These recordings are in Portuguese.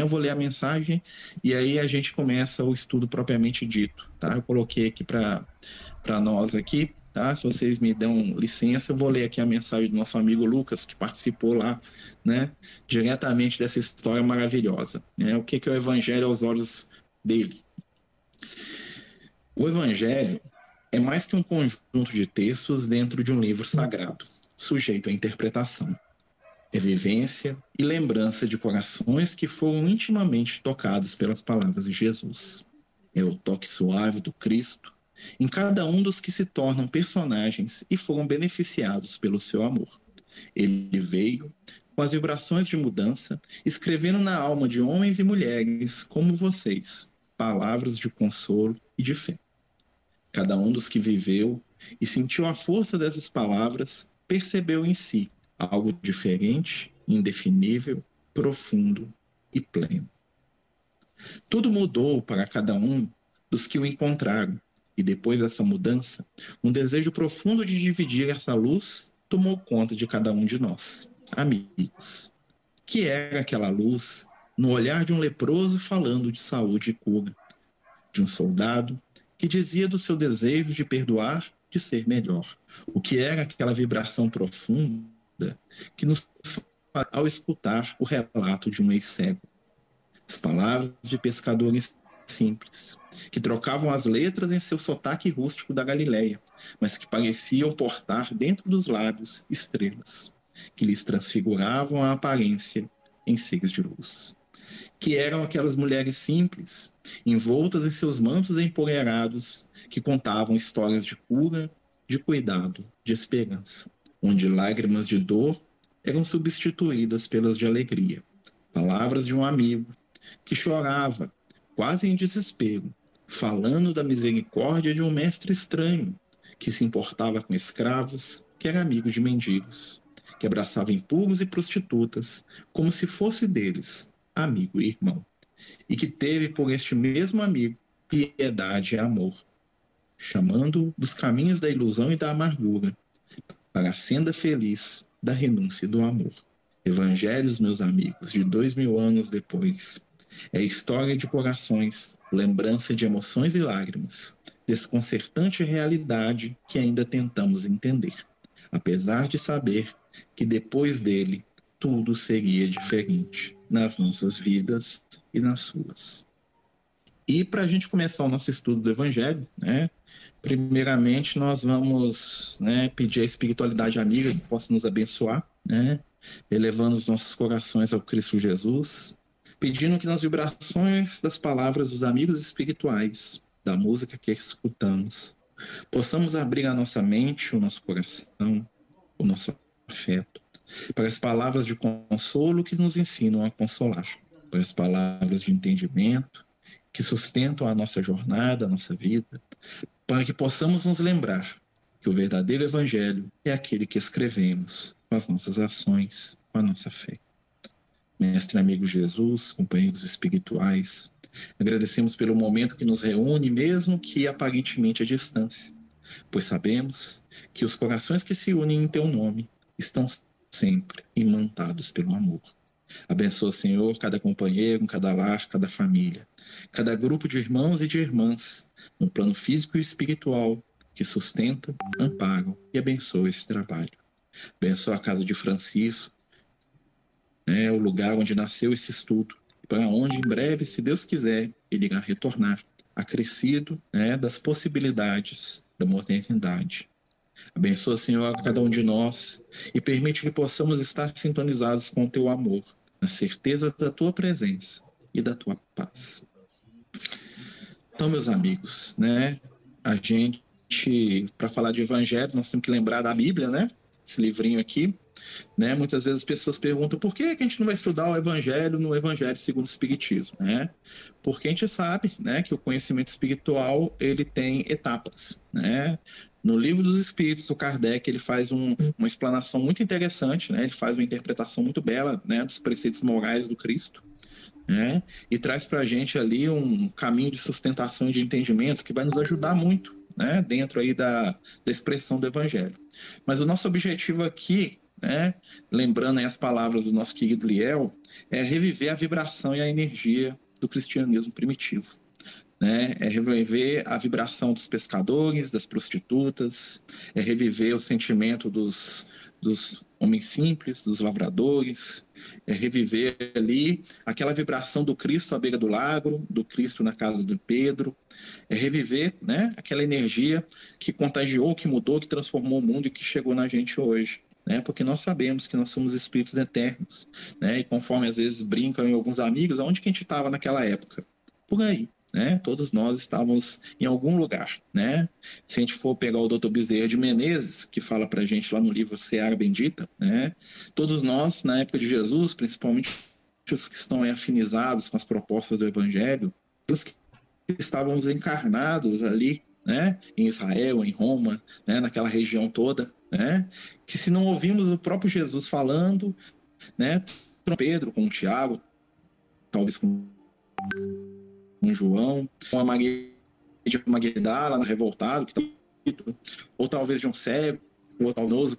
Eu vou ler a mensagem e aí a gente começa o estudo propriamente dito, tá? Eu coloquei aqui para nós aqui, tá? Se vocês me dão licença, eu vou ler aqui a mensagem do nosso amigo Lucas, que participou lá, né? Diretamente dessa história maravilhosa, né? O que, que é o evangelho aos olhos dele? O evangelho é mais que um conjunto de textos dentro de um livro sagrado, sujeito à interpretação. É vivência e lembrança de corações que foram intimamente tocados pelas palavras de Jesus. É o toque suave do Cristo em cada um dos que se tornam personagens e foram beneficiados pelo seu amor. Ele veio com as vibrações de mudança, escrevendo na alma de homens e mulheres como vocês palavras de consolo e de fé. Cada um dos que viveu e sentiu a força dessas palavras percebeu em si algo diferente, indefinível, profundo e pleno. Tudo mudou para cada um dos que o encontraram, e depois dessa mudança, um desejo profundo de dividir essa luz tomou conta de cada um de nós, amigos. Que era aquela luz no olhar de um leproso falando de saúde e cura, de um soldado que dizia do seu desejo de perdoar, de ser melhor. O que era aquela vibração profunda que nos ao escutar o relato de um ex-cego. As palavras de pescadores simples, que trocavam as letras em seu sotaque rústico da Galileia, mas que pareciam portar dentro dos lábios estrelas, que lhes transfiguravam a aparência em seres de luz. Que eram aquelas mulheres simples, envoltas em seus mantos empoeirados, que contavam histórias de cura, de cuidado, de esperança, onde lágrimas de dor eram substituídas pelas de alegria. Palavras de um amigo que chorava, quase em desespero, falando da misericórdia de um mestre estranho que se importava com escravos, que era amigo de mendigos, que abraçava impuros e prostitutas como se fosse deles, amigo e irmão e que teve por este mesmo amigo piedade e amor, chamando dos caminhos da ilusão e da amargura para a senda feliz da renúncia do amor. Evangelhos, meus amigos, de dois mil anos depois, é história de corações, lembrança de emoções e lágrimas, desconcertante realidade que ainda tentamos entender, apesar de saber que depois dele tudo seria diferente nas nossas vidas e nas suas. E para a gente começar o nosso estudo do Evangelho, né, primeiramente nós vamos né, pedir a espiritualidade amiga que possa nos abençoar, né, elevando os nossos corações ao Cristo Jesus, pedindo que nas vibrações das palavras dos amigos espirituais, da música que escutamos, possamos abrir a nossa mente, o nosso coração, o nosso afeto, para as palavras de consolo que nos ensinam a consolar, para as palavras de entendimento que sustentam a nossa jornada, a nossa vida, para que possamos nos lembrar que o verdadeiro Evangelho é aquele que escrevemos com as nossas ações, com a nossa fé. Mestre amigo Jesus, companheiros espirituais, agradecemos pelo momento que nos reúne, mesmo que aparentemente à distância, pois sabemos que os corações que se unem em teu nome estão sempre imantados pelo amor. Abençoa, Senhor, cada companheiro, cada lar, cada família, cada grupo de irmãos e de irmãs, no plano físico e espiritual, que sustentam, amparam e abençoa esse trabalho. Abençoa a casa de Francisco, né, o lugar onde nasceu esse estudo, para onde em breve, se Deus quiser, ele irá retornar, acrescido né, das possibilidades da modernidade. Abençoa, Senhor, a cada um de nós e permite que possamos estar sintonizados com o teu amor, na certeza da tua presença e da tua paz. Então, meus amigos, né, a gente, para falar de evangelho, nós temos que lembrar da Bíblia, né? Esse livrinho aqui, né? Muitas vezes as pessoas perguntam por que, que a gente não vai estudar o Evangelho no Evangelho segundo o Espiritismo, né? Porque a gente sabe, né, que o conhecimento espiritual ele tem etapas, né? No livro dos Espíritos, o Kardec ele faz um, uma explanação muito interessante, né? Ele faz uma interpretação muito bela, né, dos preceitos morais do Cristo, né? E traz para a gente ali um caminho de sustentação e de entendimento que vai nos ajudar muito, né? Dentro aí da, da expressão do Evangelho. Mas o nosso objetivo aqui né, lembrando as palavras do nosso querido Liel, é reviver a vibração e a energia do cristianismo primitivo. Né? É reviver a vibração dos pescadores, das prostitutas, é reviver o sentimento dos, dos homens simples, dos lavradores, é reviver ali aquela vibração do Cristo à beira do lago, do Cristo na casa de Pedro, é reviver né, aquela energia que contagiou, que mudou, que transformou o mundo e que chegou na gente hoje. Né, porque nós sabemos que nós somos espíritos eternos, né, e conforme às vezes brincam em alguns amigos, aonde que a gente estava naquela época? Por aí, né? Todos nós estávamos em algum lugar, né? Se a gente for pegar o Dr. Bezerra de Menezes, que fala para a gente lá no livro Seara Bendita, né? Todos nós, na época de Jesus, principalmente os que estão afinizados com as propostas do Evangelho, os que estávamos encarnados ali, né? Em Israel, em Roma, né? Naquela região toda, né? Que se não ouvimos o próprio Jesus falando, né? Pedro, com Tiago, talvez com com João, com a Maria Magdala, revoltado, que tá, ou talvez de um cego, ou talvez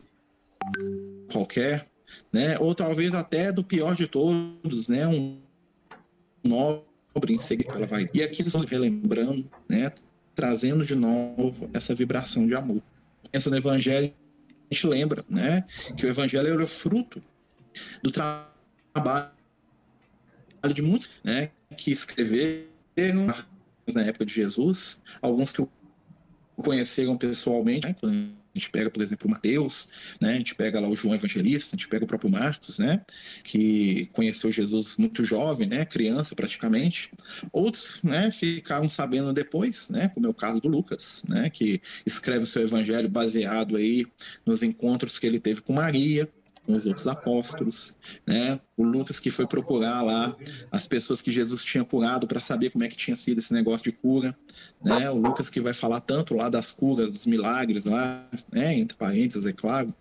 qualquer, né? Ou talvez até do pior de todos, né? Um nobre em seguida ela vai. E aqui estamos relembrando, né? Trazendo de novo essa vibração de amor. Pensa no Evangelho, a gente lembra, né? Que o Evangelho era o fruto do trabalho de muitos, né? Que escreveram na época de Jesus, alguns que o conheceram pessoalmente, né? A gente pega, por exemplo, o Mateus, né? A gente pega lá o João Evangelista, a gente pega o próprio Marcos, né? Que conheceu Jesus muito jovem, né? Criança praticamente. Outros, né? Ficaram sabendo depois, né? Como é o caso do Lucas, né? Que escreve o seu evangelho baseado aí nos encontros que ele teve com Maria, com os outros apóstolos, né? O Lucas que foi procurar lá as pessoas que Jesus tinha curado para saber como é que tinha sido esse negócio de cura, né? O Lucas que vai falar tanto lá das curas, dos milagres lá, né? Entre parênteses, é claro,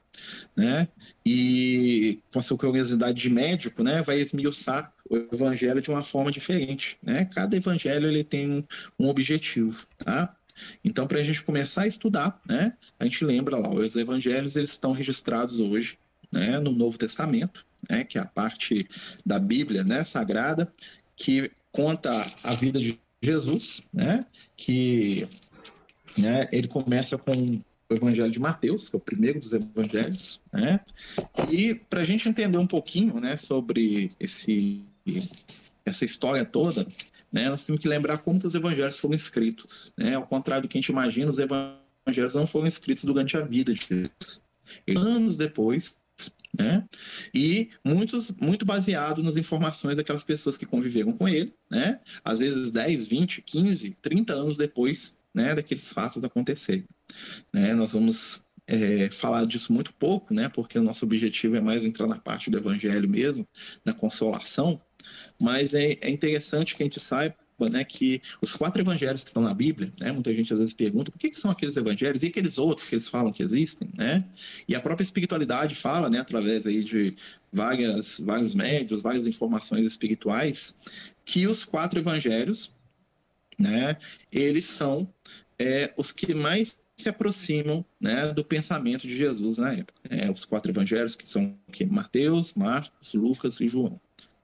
né? E com a sua curiosidade de médico, né? Vai esmiuçar o evangelho de uma forma diferente, né? Cada evangelho ele tem um, objetivo, tá? Então, para a gente começar a estudar, né, a gente lembra lá, os evangelhos eles estão registrados hoje né, no Novo Testamento, né, que é a parte da Bíblia né, sagrada, que conta a vida de Jesus, né, que né, ele começa com o Evangelho de Mateus, que é o primeiro dos evangelhos, né? E para a gente entender um pouquinho, né, sobre esse essa história toda, né, nós temos que lembrar como que os evangelhos foram escritos, né? Ao contrário do que a gente imagina, os evangelhos não foram escritos durante a vida de Jesus. Anos depois, né? E muitos, muito baseado nas informações daquelas pessoas que conviveram com ele, né? Às vezes 10, 20, 15, 30 anos depois, né, daqueles fatos acontecerem. Né? Nós vamos é, falar disso muito pouco, né? Porque o nosso objetivo é mais entrar na parte do evangelho mesmo, da consolação, mas é, é interessante que a gente saiba né, que os quatro evangelhos que estão na Bíblia, né, muita gente às vezes pergunta por que, que são aqueles evangelhos e aqueles outros que eles falam que existem, né? E a própria espiritualidade fala, né, através aí de várias, vários médios, várias informações espirituais, que os quatro evangelhos, né, eles são é, os que mais se aproximam né, do pensamento de Jesus na época. Né? Os quatro evangelhos que são que Mateus, Marcos, Lucas e João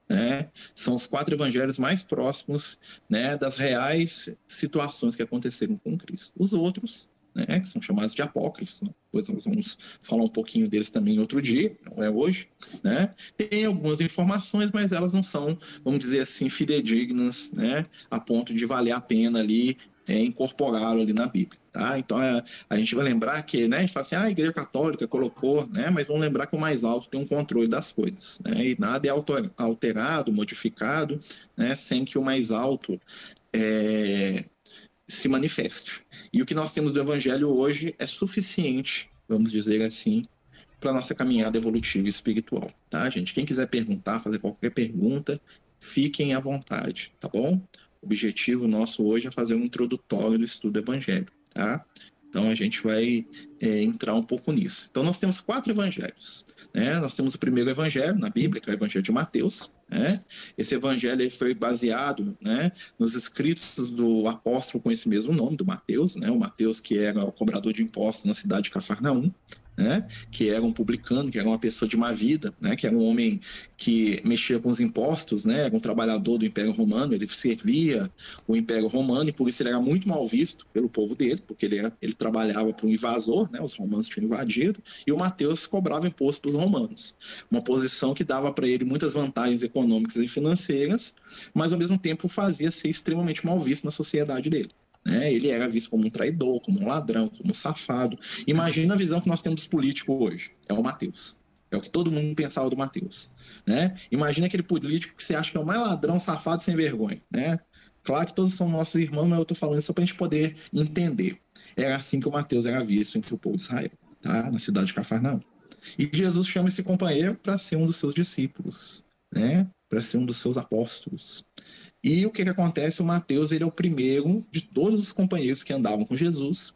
né, são os quatro evangelhos mais próximos né, das reais situações que aconteceram com Cristo. Os outros, né, que são chamados de apócrifos, né, depois nós vamos falar um pouquinho deles também outro dia, não é hoje, né, tem algumas informações, mas elas não são, vamos dizer assim, fidedignas, né, a ponto de valer a pena ali é, incorporá-lo ali na Bíblia. Tá? Então é, a gente vai lembrar que, né, a gente fala assim, ah, a Igreja Católica colocou, né, mas vamos lembrar que o mais alto tem um controle das coisas, né, e nada é alterado, modificado, né, sem que o mais alto é, se manifeste. E o que nós temos do Evangelho hoje é suficiente, vamos dizer assim, para nossa caminhada evolutiva e espiritual, tá, gente? Quem quiser perguntar, fazer qualquer pergunta, fiquem à vontade, tá bom? O objetivo nosso hoje é fazer um introdutório do estudo evangélico, tá? Então a gente vai é, entrar um pouco nisso. Então nós temos quatro evangelhos. Né? Nós temos o primeiro evangelho na Bíblia, que é o evangelho de Mateus. Né? Esse evangelho foi baseado né, nos escritos do apóstolo com esse mesmo nome, do Mateus, né? o Mateus que era o cobrador de impostos na cidade de Cafarnaum. Né? Que era um publicano, que era uma pessoa de má vida, né? Que era um homem que mexia com os impostos, né? Era um trabalhador do Império Romano, ele servia o Império Romano e por isso ele era muito mal visto pelo povo dele, porque ele, era, ele trabalhava para um invasor, né? Os romanos tinham invadido e o Mateus cobrava imposto para os romanos. Uma posição que dava para ele muitas vantagens econômicas e financeiras, mas ao mesmo tempo fazia ser extremamente mal visto na sociedade dele. Né? Ele era visto como um traidor, como um ladrão, como um safado. Imagina a visão que nós temos dos políticos hoje. É o Mateus. É o que todo mundo pensava do Mateus. Né? Imagina aquele político que você acha que é o mais ladrão, safado, sem vergonha. Né? Claro que todos são nossos irmãos, mas eu estou falando só para a gente poder entender. Era assim que o Mateus era visto entre o povo de Israel, tá? na cidade de Cafarnaum. E Jesus chama esse companheiro para ser um dos seus discípulos, né? para ser um dos seus apóstolos. E o que, que acontece? O Mateus ele é o primeiro de todos os companheiros que andavam com Jesus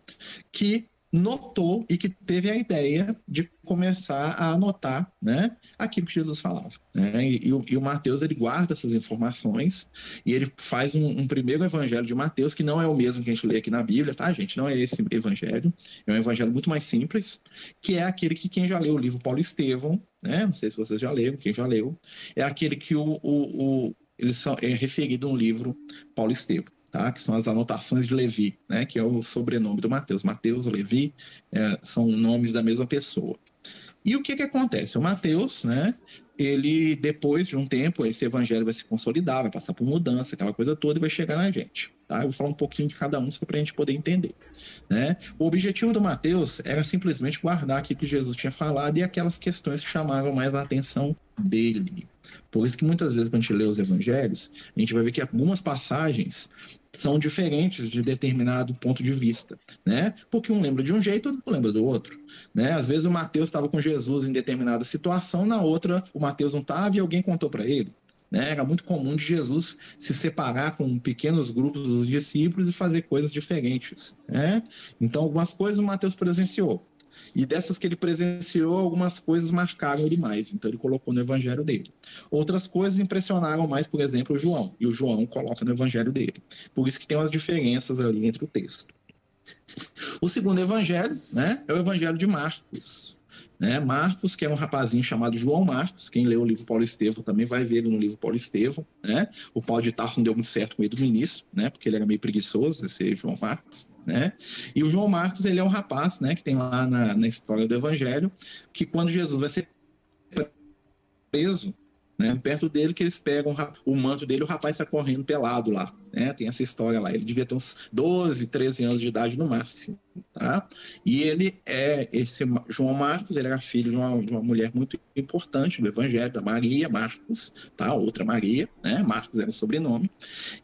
que notou e que teve a ideia de começar a anotar né, aquilo que Jesus falava. Né? E, e, o, e, o, Mateus ele guarda essas informações e ele faz um, um, primeiro evangelho de Mateus, que não é o mesmo que a gente lê aqui na Bíblia, tá, gente? Não é esse evangelho. É um evangelho muito mais simples, que é aquele que quem já leu o livro Paulo Estevão, né? Não sei se vocês já leram, quem já leu, é aquele que o, o, eles são é referido no livro Paulo Estevam, tá? Que são as anotações de Levi, né? Que é o sobrenome do Mateus. Mateus, Levi, é, são nomes da mesma pessoa. E o que que acontece? O Mateus, né? Ele, depois de um tempo, esse evangelho vai se consolidar, vai passar por mudança, aquela coisa toda, e vai chegar na gente. Tá? Eu vou falar um pouquinho de cada um só para a gente poder entender. Né? O objetivo do Mateus era simplesmente guardar aquilo que Jesus tinha falado e aquelas questões que chamavam mais a atenção dele. Por isso que muitas vezes, quando a gente lê os evangelhos, a gente vai ver que algumas passagens são diferentes de determinado ponto de vista, né? Porque um lembra de um jeito, outro lembra do outro, né? Às vezes o Mateus estava com Jesus em determinada situação, na outra o Mateus não estava e alguém contou para ele. Né? Era muito comum de Jesus se separar com pequenos grupos dos discípulos e fazer coisas diferentes. Né? Então, algumas coisas o Mateus presenciou. E dessas que ele presenciou, algumas coisas marcaram ele mais. Então ele colocou no evangelho dele. Outras coisas impressionaram mais, por exemplo, o João. E o João coloca no evangelho dele. Por isso que tem umas diferenças ali entre o texto. O segundo evangelho né, é o evangelho de Marcos. Né? Marcos, que é um rapazinho chamado João Marcos, quem leu o livro Paulo Estevão também vai ver ele no livro Paulo Estevão. Né? O Paulo de Tarso não deu muito certo com ele no início, né? porque ele era meio preguiçoso, esse João Marcos. Né? E o João Marcos, ele é um rapaz né, que tem lá na, na história do Evangelho, que quando Jesus vai ser preso, né, perto dele que eles pegam o manto dele, o rapaz está correndo pelado lá, né? Tem essa história lá. Ele devia ter uns 12, 13 anos de idade no máximo, tá? E ele é esse João Marcos, ele era filho de uma, de uma mulher muito importante do evangelho, da Maria Marcos, tá? Outra Maria, né? Marcos era o sobrenome.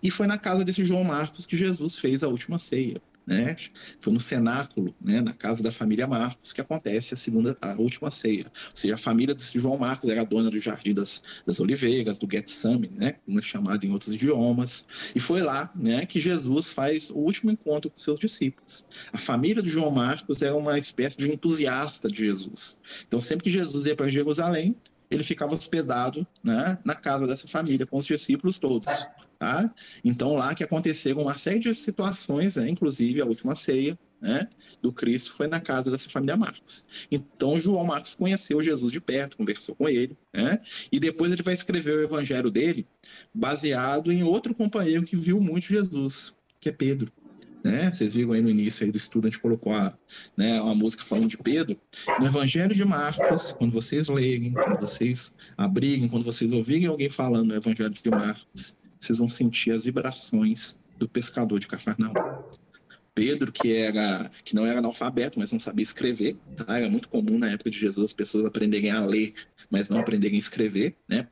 E foi na casa desse João Marcos que Jesus fez a última ceia né? Foi no cenáculo, né, na casa da família Marcos, que acontece a segunda, a última ceia. Ou seja, a família desse João Marcos era dona do Jardim das, das Oliveiras, do Getsemane, né, como é chamado em outros idiomas. E foi lá, né, que Jesus faz o último encontro com seus discípulos. A família do João Marcos era uma espécie de entusiasta de Jesus. Então, sempre que Jesus ia para Jerusalém, ele ficava hospedado né, na casa dessa família, com os discípulos todos. Tá? Então, lá que aconteceram uma série de situações, né, inclusive a última ceia né, do Cristo foi na casa dessa família Marcos. Então, João Marcos conheceu Jesus de perto, conversou com ele, né, e depois ele vai escrever o evangelho dele baseado em outro companheiro que viu muito Jesus, que é Pedro. Né? Vocês viram aí no início do estudo, a gente colocou a, né, uma música falando de Pedro. No Evangelho de Marcos, quando vocês lerem, quando vocês abrirem, quando vocês ouvirem alguém falando no Evangelho de Marcos, vocês vão sentir as vibrações do pescador de Cafarnaum. Pedro, que era que não era analfabeto, mas não sabia escrever, tá? Era muito comum na época de Jesus as pessoas aprenderem a ler, mas não aprenderem a escrever, né?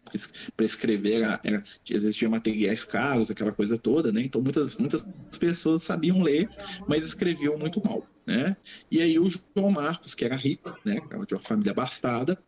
Para escrever era, era, existia materiais caros, aquela coisa toda, né? Então muitas muitas pessoas sabiam ler, mas escreviam muito mal, né? E aí o João Marcos, que era rico, né? Era de uma família abastada,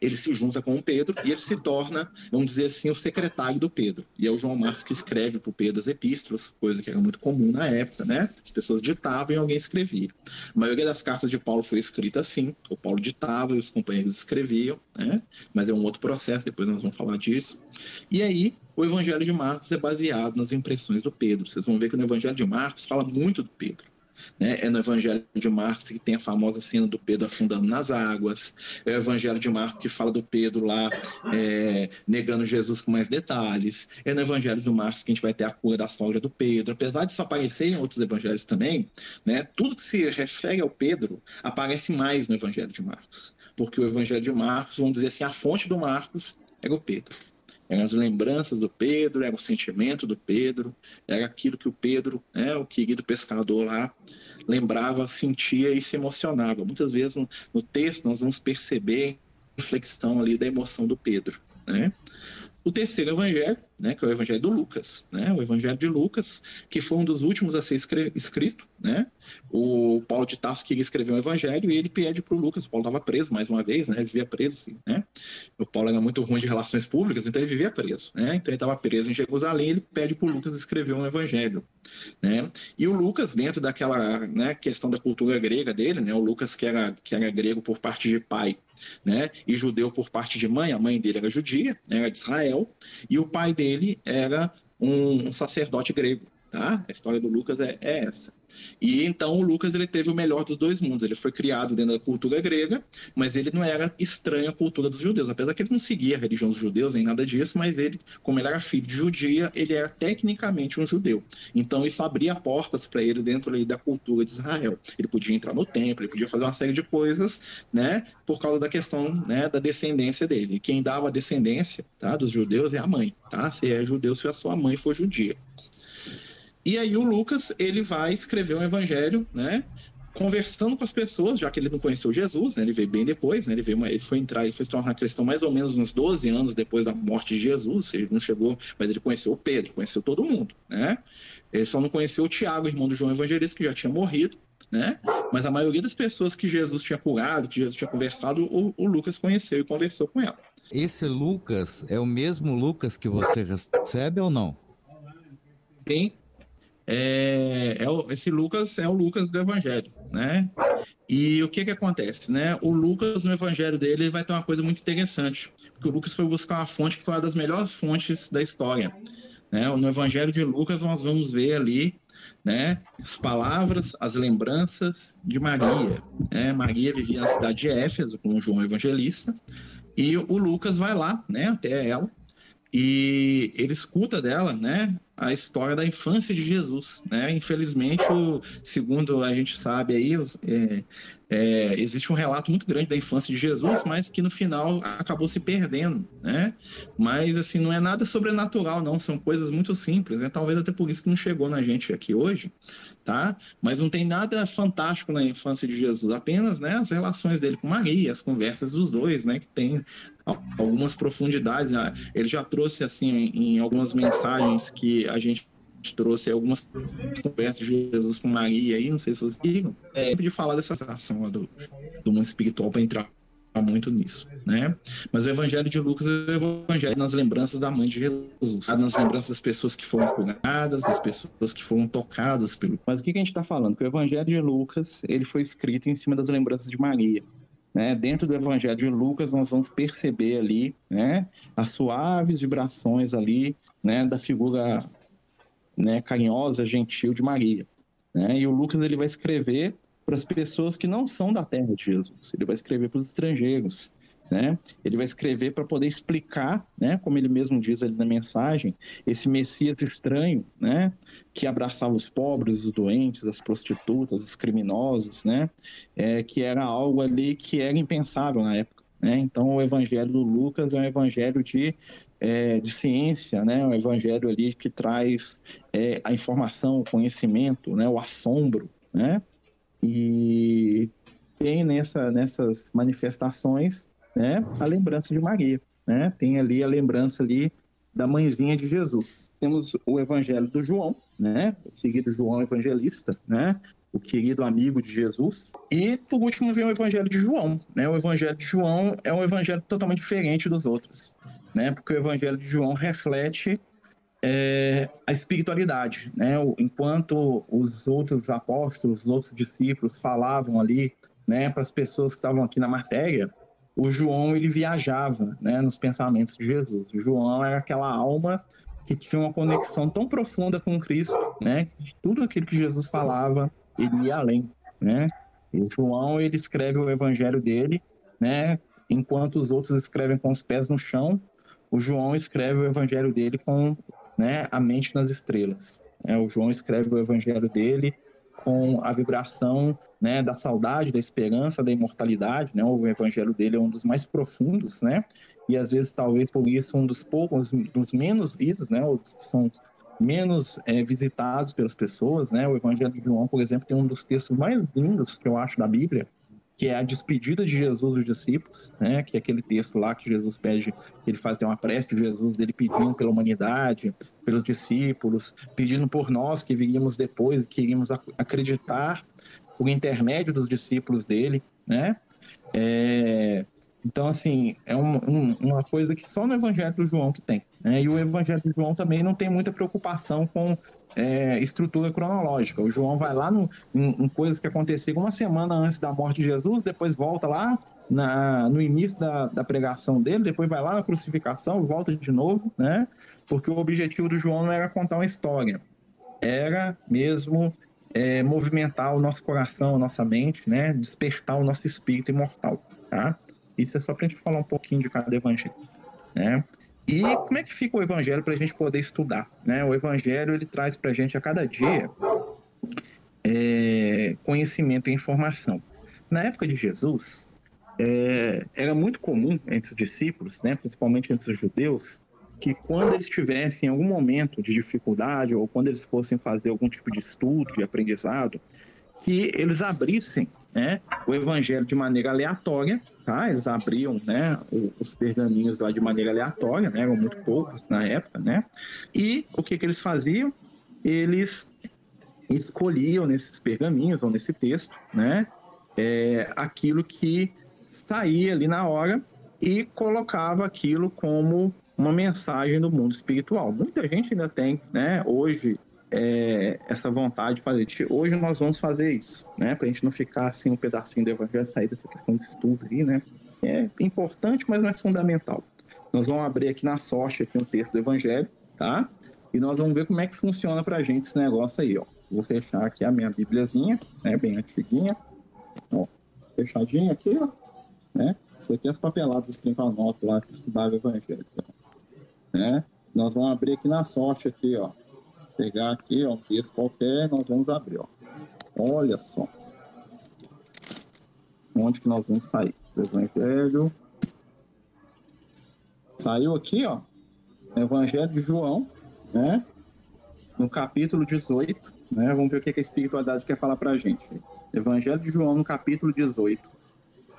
ele se junta com o Pedro e ele se torna, vamos dizer assim, o secretário do Pedro. E é o João Marcos que escreve para o Pedro as epístolas, coisa que era muito comum na época, né? As pessoas ditavam e alguém escrevia. A maioria das cartas de Paulo foi escrita assim: o Paulo ditava e os companheiros escreviam, né? Mas é um outro processo, depois nós vamos falar disso. E aí, o Evangelho de Marcos é baseado nas impressões do Pedro. Vocês vão ver que no Evangelho de Marcos fala muito do Pedro. Né? É no Evangelho de Marcos que tem a famosa cena do Pedro afundando nas águas. É o Evangelho de Marcos que fala do Pedro lá é, negando Jesus com mais detalhes. É no Evangelho de Marcos que a gente vai ter a cura da sogra do Pedro. Apesar disso aparecer em outros evangelhos também, né? Tudo que se refere ao Pedro aparece mais no Evangelho de Marcos. Porque o Evangelho de Marcos, vamos dizer assim, a fonte do Marcos era o Pedro. Eram as lembranças do Pedro, era o sentimento do Pedro, era aquilo que o Pedro, né, o querido pescador lá, lembrava, sentia e se emocionava. Muitas vezes no, no texto nós vamos perceber a reflexão ali da emoção do Pedro. Né? O terceiro evangelho, né, que é o evangelho do Lucas, né, o evangelho de Lucas, que foi um dos últimos a ser escrito, né, o Paulo de Tarso queria escrever um evangelho e ele pede para o Lucas, o Paulo estava preso mais uma vez, né, ele vivia preso, assim, né, o Paulo era muito ruim de relações públicas, então ele vivia preso, né, então ele estava preso em Jerusalém, ele pede para o Lucas escrever um evangelho, né, e o Lucas, dentro daquela, né, questão da cultura grega dele, né, o Lucas que era, que era grego por parte de pai, né? E judeu por parte de mãe, a mãe dele era judia, era de Israel, e o pai dele era um sacerdote grego, tá? A história do Lucas é, é essa. E então o Lucas ele teve o melhor dos dois mundos. Ele foi criado dentro da cultura grega, mas ele não era estranho à cultura dos judeus. Apesar que ele não seguia a religião dos judeus nem nada disso, mas ele, como ele era filho de judia, ele era tecnicamente um judeu. Então isso abria portas para ele dentro ali, da cultura de Israel. Ele podia entrar no templo, ele podia fazer uma série de coisas, né, por causa da questão, né, da descendência dele. Quem dava a descendência, tá, dos judeus é a mãe, tá? Se é judeu, se a sua mãe for judia. E aí o Lucas, ele vai escrever um evangelho, né? Conversando com as pessoas, já que ele não conheceu Jesus, né? Ele veio bem depois, né? Ele, veio uma, ele foi entrar, ele foi se tornar cristão mais ou menos uns 12 anos depois da morte de Jesus. Ele não chegou, mas ele conheceu o Pedro, conheceu todo mundo, né? Ele só não conheceu o Tiago, irmão do João Evangelista, que já tinha morrido, né? Mas a maioria das pessoas que Jesus tinha curado, que Jesus tinha conversado, o, o Lucas conheceu e conversou com ela. Esse Lucas é o mesmo Lucas que você recebe ou não? Sim, é, é o, esse Lucas é o Lucas do Evangelho, né? E o que que acontece, né? O Lucas no Evangelho dele vai ter uma coisa muito interessante, porque o Lucas foi buscar uma fonte que foi uma das melhores fontes da história, né? No Evangelho de Lucas nós vamos ver ali, né? As palavras, as lembranças de Maria, né? Maria vivia na cidade de Éfeso com João Evangelista e o Lucas vai lá, né? Até ela e ele escuta dela, né, a história da infância de Jesus, né? Infelizmente, o, segundo a gente sabe aí, é, é, existe um relato muito grande da infância de Jesus, mas que no final acabou se perdendo, né? Mas assim, não é nada sobrenatural, não, são coisas muito simples, né? Talvez até por isso que não chegou na gente aqui hoje, tá? Mas não tem nada fantástico na infância de Jesus, apenas, né, as relações dele com Maria, as conversas dos dois, né, que tem algumas profundidades. Né? Ele já trouxe assim em, algumas mensagens que a gente trouxe algumas conversas de Jesus com Maria aí, não sei se vocês viram, é de falar dessa relação do, do mundo espiritual para entrar muito nisso, né? Mas o evangelho de Lucas é o evangelho nas lembranças da mãe de Jesus, nas lembranças das pessoas que foram curadas, das pessoas que foram tocadas pelo. Mas o que, que a gente está falando? Que o evangelho de Lucas ele foi escrito em cima das lembranças de Maria. Né? Dentro do Evangelho de Lucas, nós vamos perceber ali né, as suaves vibrações ali né, da figura né, carinhosa, gentil de Maria. Né? E o Lucas ele vai escrever para as pessoas que não são da terra de Jesus. Ele vai escrever para os estrangeiros. Né? Ele vai escrever para poder explicar, né, como ele mesmo diz ali na mensagem, esse Messias estranho, né, que abraçava os pobres, os doentes, as prostitutas, os criminosos, né, é, que era algo ali que era impensável na época. Né? Então, o Evangelho do Lucas é um evangelho de é, de ciência, né, um evangelho ali que traz é, a informação, o conhecimento, né, o assombro, né, e tem nessa, nessas manifestações né, a lembrança de Maria, né? Tem ali a lembrança ali da mãezinha de Jesus. Temos o Evangelho do João, né? O querido João Evangelista, né? O querido amigo de Jesus. E por último vem o Evangelho de João, né? O Evangelho de João é um evangelho totalmente diferente dos outros, né? Porque o Evangelho de João reflete é, a espiritualidade, né? Enquanto os outros apóstolos, os outros discípulos falavam ali, né, para as pessoas que estavam aqui na matéria, o João ele viajava né, nos pensamentos de Jesus. O João era aquela alma que tinha uma conexão tão profunda com Cristo, né? Que tudo aquilo que Jesus falava ele ia além, né? E João, ele escreve o evangelho dele, né? Enquanto os outros escrevem com os pés no chão, o João escreve o evangelho dele com né, a mente nas estrelas. É, o João escreve o evangelho dele com a vibração né, da saudade, da esperança, da imortalidade. Né? O evangelho dele é um dos mais profundos, né? E às vezes, talvez por isso, um dos poucos, dos menos lidos, né? Ou que são menos é, visitados pelas pessoas, né? O Evangelho de João, por exemplo, tem um dos textos mais lindos que eu acho da Bíblia, que é a despedida de Jesus dos discípulos, né? Que é aquele texto lá que Jesus pede, ele faz uma prece de Jesus dele pedindo pela humanidade, pelos discípulos, pedindo por nós que viríamos depois, que iríamos acreditar por intermédio dos discípulos dele, né? É, então, assim, é um, um, uma coisa que só no Evangelho do João que tem. Né? E o Evangelho do João também não tem muita preocupação com é, estrutura cronológica. O João vai lá no, em, em, coisas que aconteceram uma semana antes da morte de Jesus, depois volta lá na, no início da, da pregação dele, depois vai lá na crucificação, volta de novo, né? Porque o objetivo do João não era contar uma história, era mesmo é, movimentar o nosso coração, a nossa mente, né? Despertar o nosso espírito imortal, tá? Isso é só para a gente falar um pouquinho de cada evangelho, né? E como é que fica o evangelho para a gente poder estudar? Né? O evangelho ele traz para a gente a cada dia é, conhecimento e informação. Na época de Jesus, é, era muito comum entre os discípulos, né, principalmente entre os judeus, que quando eles tivessem algum momento de dificuldade ou quando eles fossem fazer algum tipo de estudo, de aprendizado, que eles abrissem né, o evangelho de maneira aleatória, tá? Eles abriam, né, os pergaminhos lá de maneira aleatória, né, eram muito poucos na época, né? E o que que eles faziam? Eles escolhiam nesses pergaminhos ou nesse texto, né, é, aquilo que saía ali na hora e colocava aquilo como uma mensagem do mundo espiritual. Muita gente ainda tem, né, hoje é, essa vontade de fazer. Hoje nós vamos fazer isso, né? Para a gente não ficar assim um pedacinho do evangelho sair dessa questão de estudo aí, né? É importante, mas não é fundamental. Nós vamos abrir aqui na sorte aqui um texto do evangelho, tá? E nós vamos ver como é que funciona para a gente esse negócio aí, ó. Vou fechar aqui a minha bíbliazinha, né? Bem antiguinha. Ó, fechadinha aqui, ó. Né? Isso aqui é as papeladas que tem com a nota lá que estudava o evangelho. Né? Nós vamos abrir aqui na sorte aqui, ó pegar aqui, ó, um texto qualquer, nós vamos abrir, ó. Olha só. Onde que nós vamos sair? Evangelho. Saiu aqui, ó. Evangelho de João, né? No capítulo 18, né? Vamos ver o que a espiritualidade quer falar pra gente. Evangelho de João, no capítulo 18,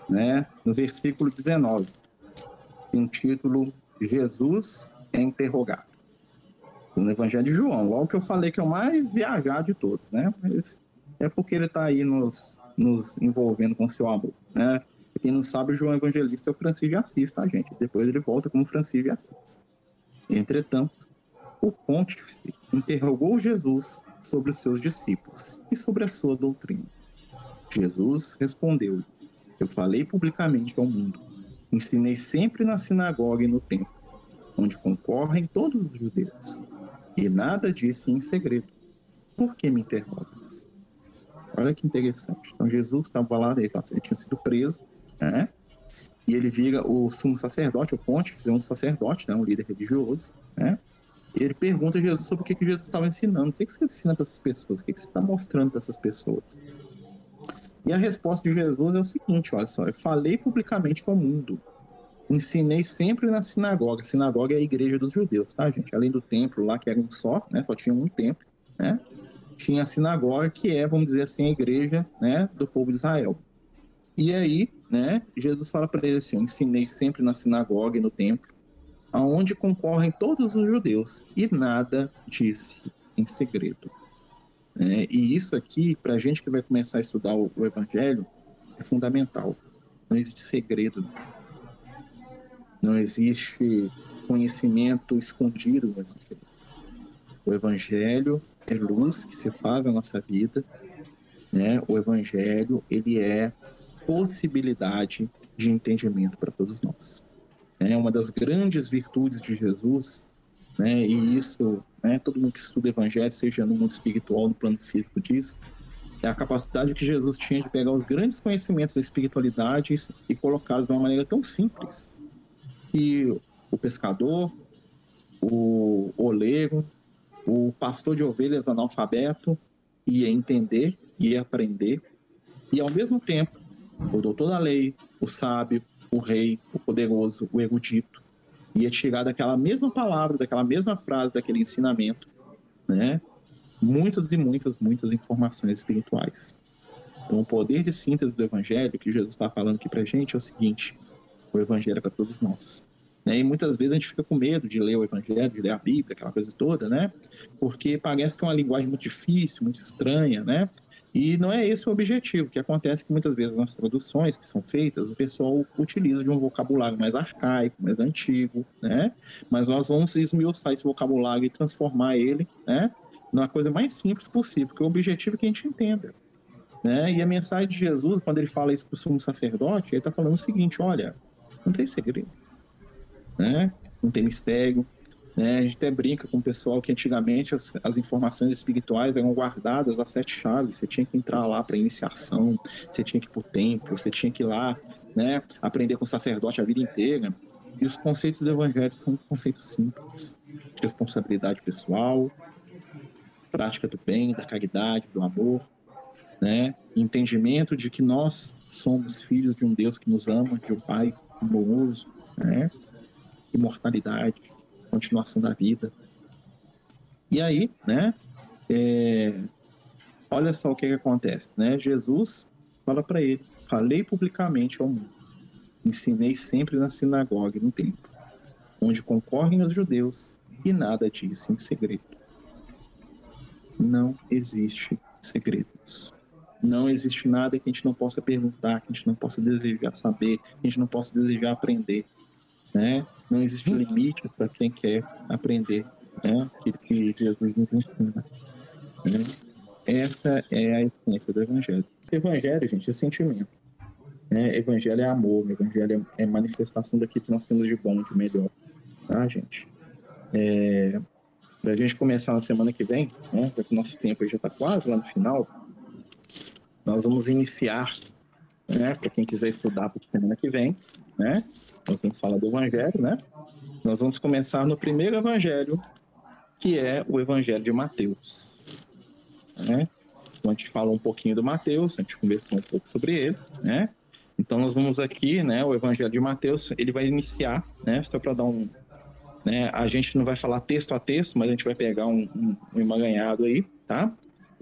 né? No versículo 19. Tem um título Jesus é interrogado no Evangelho de João. Logo que eu falei que é o mais viajado de todos, né? Mas é porque ele está aí nos, nos envolvendo com seu amor, né? Quem não sabe, João Evangelista é o Francisco de Assis, tá, gente? Depois ele volta como Francisco de Assis. Entretanto, o pontífice interrogou Jesus sobre os seus discípulos e sobre a sua doutrina. Jesus respondeu: Eu falei publicamente ao mundo, ensinei sempre na sinagoga e no templo, onde concorrem todos os judeus e nada disse em segredo. Por que me interrogas? Olha que interessante. Então Jesus estava lá, ele, ele tinha sido preso, né? E ele vira o sumo sacerdote, o pontífice, um sacerdote, né? um líder religioso, né? E ele pergunta a Jesus sobre o que, que Jesus estava ensinando. O que, que você ensina para essas pessoas? O que, que você está mostrando para essas pessoas? E a resposta de Jesus é o seguinte: olha só, eu falei publicamente com o mundo ensinei sempre na sinagoga. A sinagoga é a igreja dos judeus, tá, gente? Além do templo lá, que era um só, né? Só tinha um templo, né? Tinha a sinagoga, que é, vamos dizer assim, a igreja, né? Do povo de Israel. E aí, né? Jesus fala para ele assim: ensinei sempre na sinagoga e no templo, aonde concorrem todos os judeus, e nada disse em segredo. É, e isso aqui, para a gente que vai começar a estudar o, o Evangelho, é fundamental. Não existe segredo não existe conhecimento escondido. O Evangelho é luz que se faz na nossa vida. Né? O Evangelho ele é possibilidade de entendimento para todos nós. É uma das grandes virtudes de Jesus, né? e isso né, todo mundo que estuda Evangelho, seja no mundo espiritual, no plano físico, diz, é a capacidade que Jesus tinha de pegar os grandes conhecimentos da espiritualidade e colocá-los de uma maneira tão simples que o pescador, o oleiro, o pastor de ovelhas analfabeto ia entender, ia aprender, e ao mesmo tempo, o doutor da lei, o sábio, o rei, o poderoso, o erudito, ia tirar daquela mesma palavra, daquela mesma frase, daquele ensinamento, né? Muitas e muitas, muitas informações espirituais. Então, o poder de síntese do evangelho que Jesus está falando aqui para gente é o seguinte: o evangelho é para todos nós. Né? E muitas vezes a gente fica com medo de ler o Evangelho, de ler a Bíblia, aquela coisa toda, né? Porque parece que é uma linguagem muito difícil, muito estranha, né? E não é esse o objetivo. O que acontece é que muitas vezes nas traduções que são feitas, o pessoal utiliza de um vocabulário mais arcaico, mais antigo, né? Mas nós vamos esmiuçar esse vocabulário e transformar ele, né? Numa coisa mais simples possível, porque o objetivo é que a gente entenda. Né? E a mensagem de Jesus, quando ele fala isso para o sumo sacerdote, ele está falando o seguinte: olha, não tem segredo né? Não tem mistério. Né? A gente até brinca com o pessoal que antigamente as, as informações espirituais eram guardadas a sete chaves. Você tinha que entrar lá para iniciação, você tinha que ir para o templo, você tinha que ir lá né, aprender com o sacerdote a vida inteira. E os conceitos do evangelho são conceitos simples: responsabilidade pessoal, prática do bem, da caridade, do amor, né? entendimento de que nós somos filhos de um Deus que nos ama, de um Pai amoroso, né? imortalidade, continuação da vida. E aí, né? É, olha só o que, que acontece, né? Jesus fala para ele: falei publicamente ao mundo, ensinei sempre na sinagoga e no templo, onde concorrem os judeus e nada disse em segredo. Não existe segredos. Não existe nada que a gente não possa perguntar, que a gente não possa desejar saber, que a gente não possa desejar aprender né? Não existe limite para quem quer aprender, né? Aquilo que Jesus nos ensina. Né? Essa é a essência do Evangelho. O Evangelho, gente, é sentimento. Né? Evangelho é amor, Evangelho é manifestação daquilo que nós temos de bom, de melhor, tá, gente? É, para a gente começar na semana que vem, né? Porque o nosso tempo já está quase lá no final, nós vamos iniciar, né? Para quem quiser estudar para semana que vem, né? Nós vamos falar do Evangelho, né? Nós vamos começar no primeiro Evangelho, que é o Evangelho de Mateus. Né? Então a gente fala um pouquinho do Mateus, a gente conversou um pouco sobre ele, né? Então nós vamos aqui, né? O Evangelho de Mateus, ele vai iniciar, né? Só para dar um, né? A gente não vai falar texto a texto, mas a gente vai pegar um, um, um emaranhado aí, tá?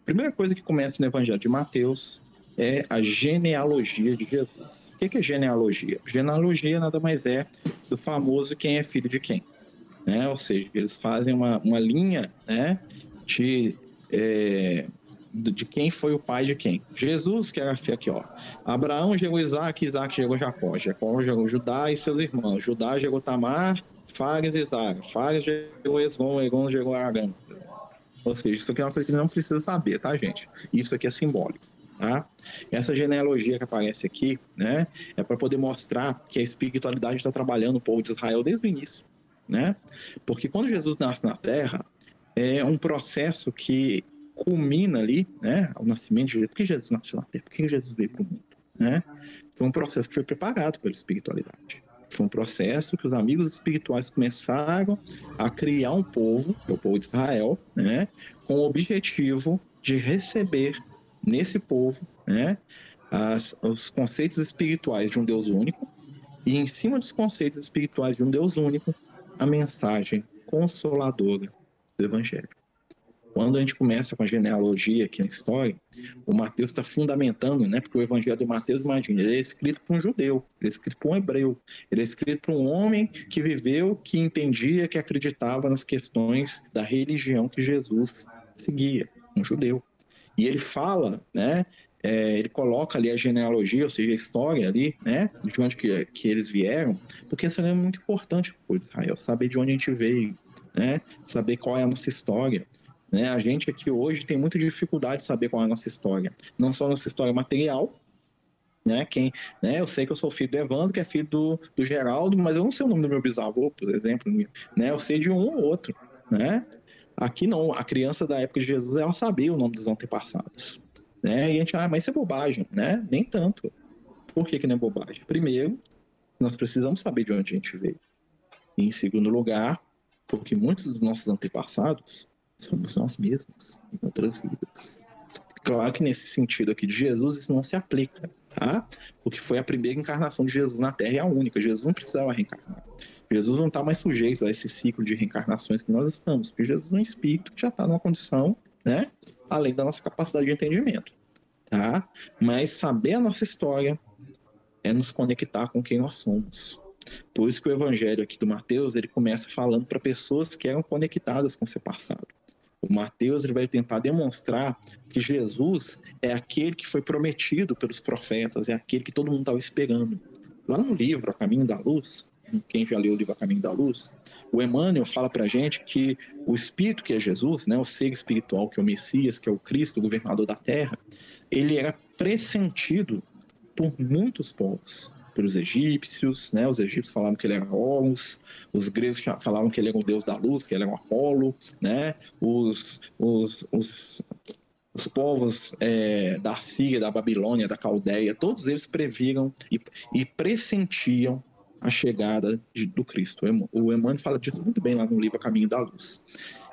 A primeira coisa que começa no Evangelho de Mateus é a genealogia de Jesus. O que é genealogia? Genealogia nada mais é do famoso quem é filho de quem. Né? Ou seja, eles fazem uma, uma linha né, de, é, de quem foi o pai de quem. Jesus, que era aqui, ó. Abraão gerou Isaac, Isaac gerou Jacó. Jacó gerou Judá e seus irmãos. Judá gerou Tamar, Fares e Zara. Fares gerou Esgon, Egon gerou Arã. Ou seja, isso aqui é uma coisa que não precisa saber, tá, gente? Isso aqui é simbólico. Tá? Essa genealogia que aparece aqui, né, é para poder mostrar que a espiritualidade está trabalhando o povo de Israel desde o início, né? Porque quando Jesus nasce na Terra, é um processo que culmina ali, né, ao nascimento de Jesus. Por que Jesus nasceu na Terra? Por que Jesus veio para o mundo, né? Foi um processo que foi preparado pela espiritualidade. Foi um processo que os amigos espirituais começaram a criar um povo, que é o povo de Israel, né, com o objetivo de receber nesse povo né, as, os conceitos espirituais de um Deus único e, em cima dos conceitos espirituais de um Deus único, a mensagem consoladora do Evangelho. Quando a gente começa com a genealogia aqui na história, o Mateus está fundamentando, né? Porque o Evangelho de Mateus, imagina, ele é escrito para um judeu, ele é escrito para um hebreu, ele é escrito para um homem que viveu, que entendia, que acreditava nas questões da religião que Jesus seguia, um judeu. E ele fala, né? É, ele coloca ali a genealogia, ou seja, a história ali, né? De onde que, que eles vieram, porque isso é muito importante para Israel, saber de onde a gente veio, né? Saber qual é a nossa história. Né? A gente aqui hoje tem muita dificuldade de saber qual é a nossa história. Não só a nossa história material, né? Quem, né? Eu sei que eu sou filho do Evandro, que é filho do, do Geraldo, mas eu não sei o nome do meu bisavô, por exemplo, né? Eu sei de um ou outro, né? Aqui não, a criança da época de Jesus, ela sabia o nome dos antepassados. né? E a gente, ah, mas isso é bobagem, né? Nem tanto. Por que, que não é bobagem? Primeiro, nós precisamos saber de onde a gente veio. E em segundo lugar, porque muitos dos nossos antepassados somos nós mesmos, em outras vidas. Claro que nesse sentido aqui de Jesus, isso não se aplica, tá? Porque foi a primeira encarnação de Jesus na Terra e a única. Jesus não precisava reencarnar. Jesus não está mais sujeito a esse ciclo de reencarnações que nós estamos, porque Jesus é um espírito que já está numa condição, né? Além da nossa capacidade de entendimento, tá? Mas saber a nossa história é nos conectar com quem nós somos. Por isso que o evangelho aqui do Mateus, ele começa falando para pessoas que eram conectadas com seu passado. O Mateus ele vai tentar demonstrar que Jesus é aquele que foi prometido pelos profetas, é aquele que todo mundo estava esperando. Lá no livro A Caminho da Luz, quem já leu o livro A Caminho da Luz, o Emmanuel fala para gente que o Espírito que é Jesus, né, o ser espiritual que é o Messias, que é o Cristo, o governador da Terra, ele era pressentido por muitos povos pelos egípcios, né? Os egípcios falavam que ele era Horus, os gregos falavam que ele era o deus da luz, que ele era um Apolo, né? Os, os, os, os povos é, da Síria, da Babilônia, da Caldeia, todos eles previram e, e pressentiam a chegada de, do Cristo. O Emmanuel fala disso muito bem lá no livro Caminho da Luz.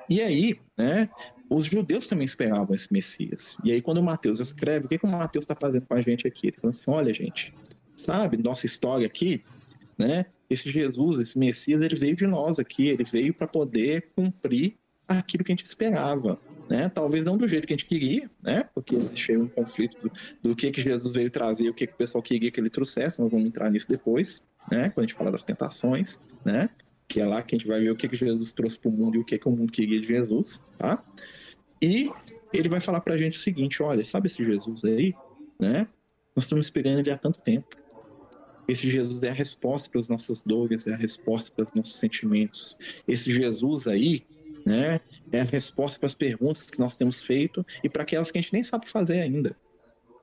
E aí, né, os judeus também esperavam esse Messias. E aí, quando o Mateus escreve, o que, que o Mateus está fazendo com a gente aqui? Ele fala assim: olha, gente, sabe, nossa história aqui, né? Esse Jesus, esse Messias, ele veio de nós aqui, ele veio para poder cumprir aquilo que a gente esperava, né? Talvez não do jeito que a gente queria, né? Porque existia um conflito do, que que Jesus veio trazer, o que, que o pessoal queria que ele trouxesse. Nós vamos entrar nisso depois, né? Quando a gente falar das tentações, né? Que é lá que a gente vai ver o que que Jesus trouxe para o mundo e o que que o mundo queria de Jesus, tá? E ele vai falar para a gente o seguinte: olha, sabe esse Jesus aí, né? Nós estamos esperando ele há tanto tempo. Esse Jesus é a resposta para as nossas dores, é a resposta para os nossos sentimentos. Esse Jesus aí, né, é a resposta para as perguntas que nós temos feito e para aquelas que a gente nem sabe fazer ainda.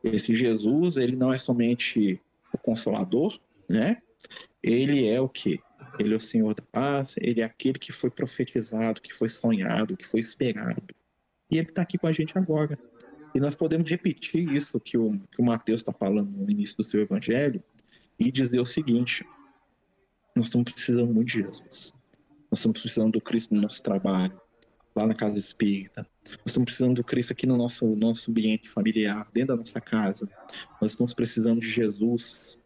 Esse Jesus, ele não é somente o consolador, né? Ele é o que? Ele é o Senhor da paz, ele é aquele que foi profetizado, que foi sonhado, que foi esperado. E ele está aqui com a gente agora. E nós podemos repetir isso que o, que o Mateus está falando no início do seu evangelho, e dizer o seguinte: nós estamos precisando muito de Jesus. Nós estamos precisando do Cristo no nosso trabalho, lá na casa espírita. Nós estamos precisando do Cristo aqui no nosso, nosso ambiente familiar, dentro da nossa casa. Nós estamos precisando de Jesus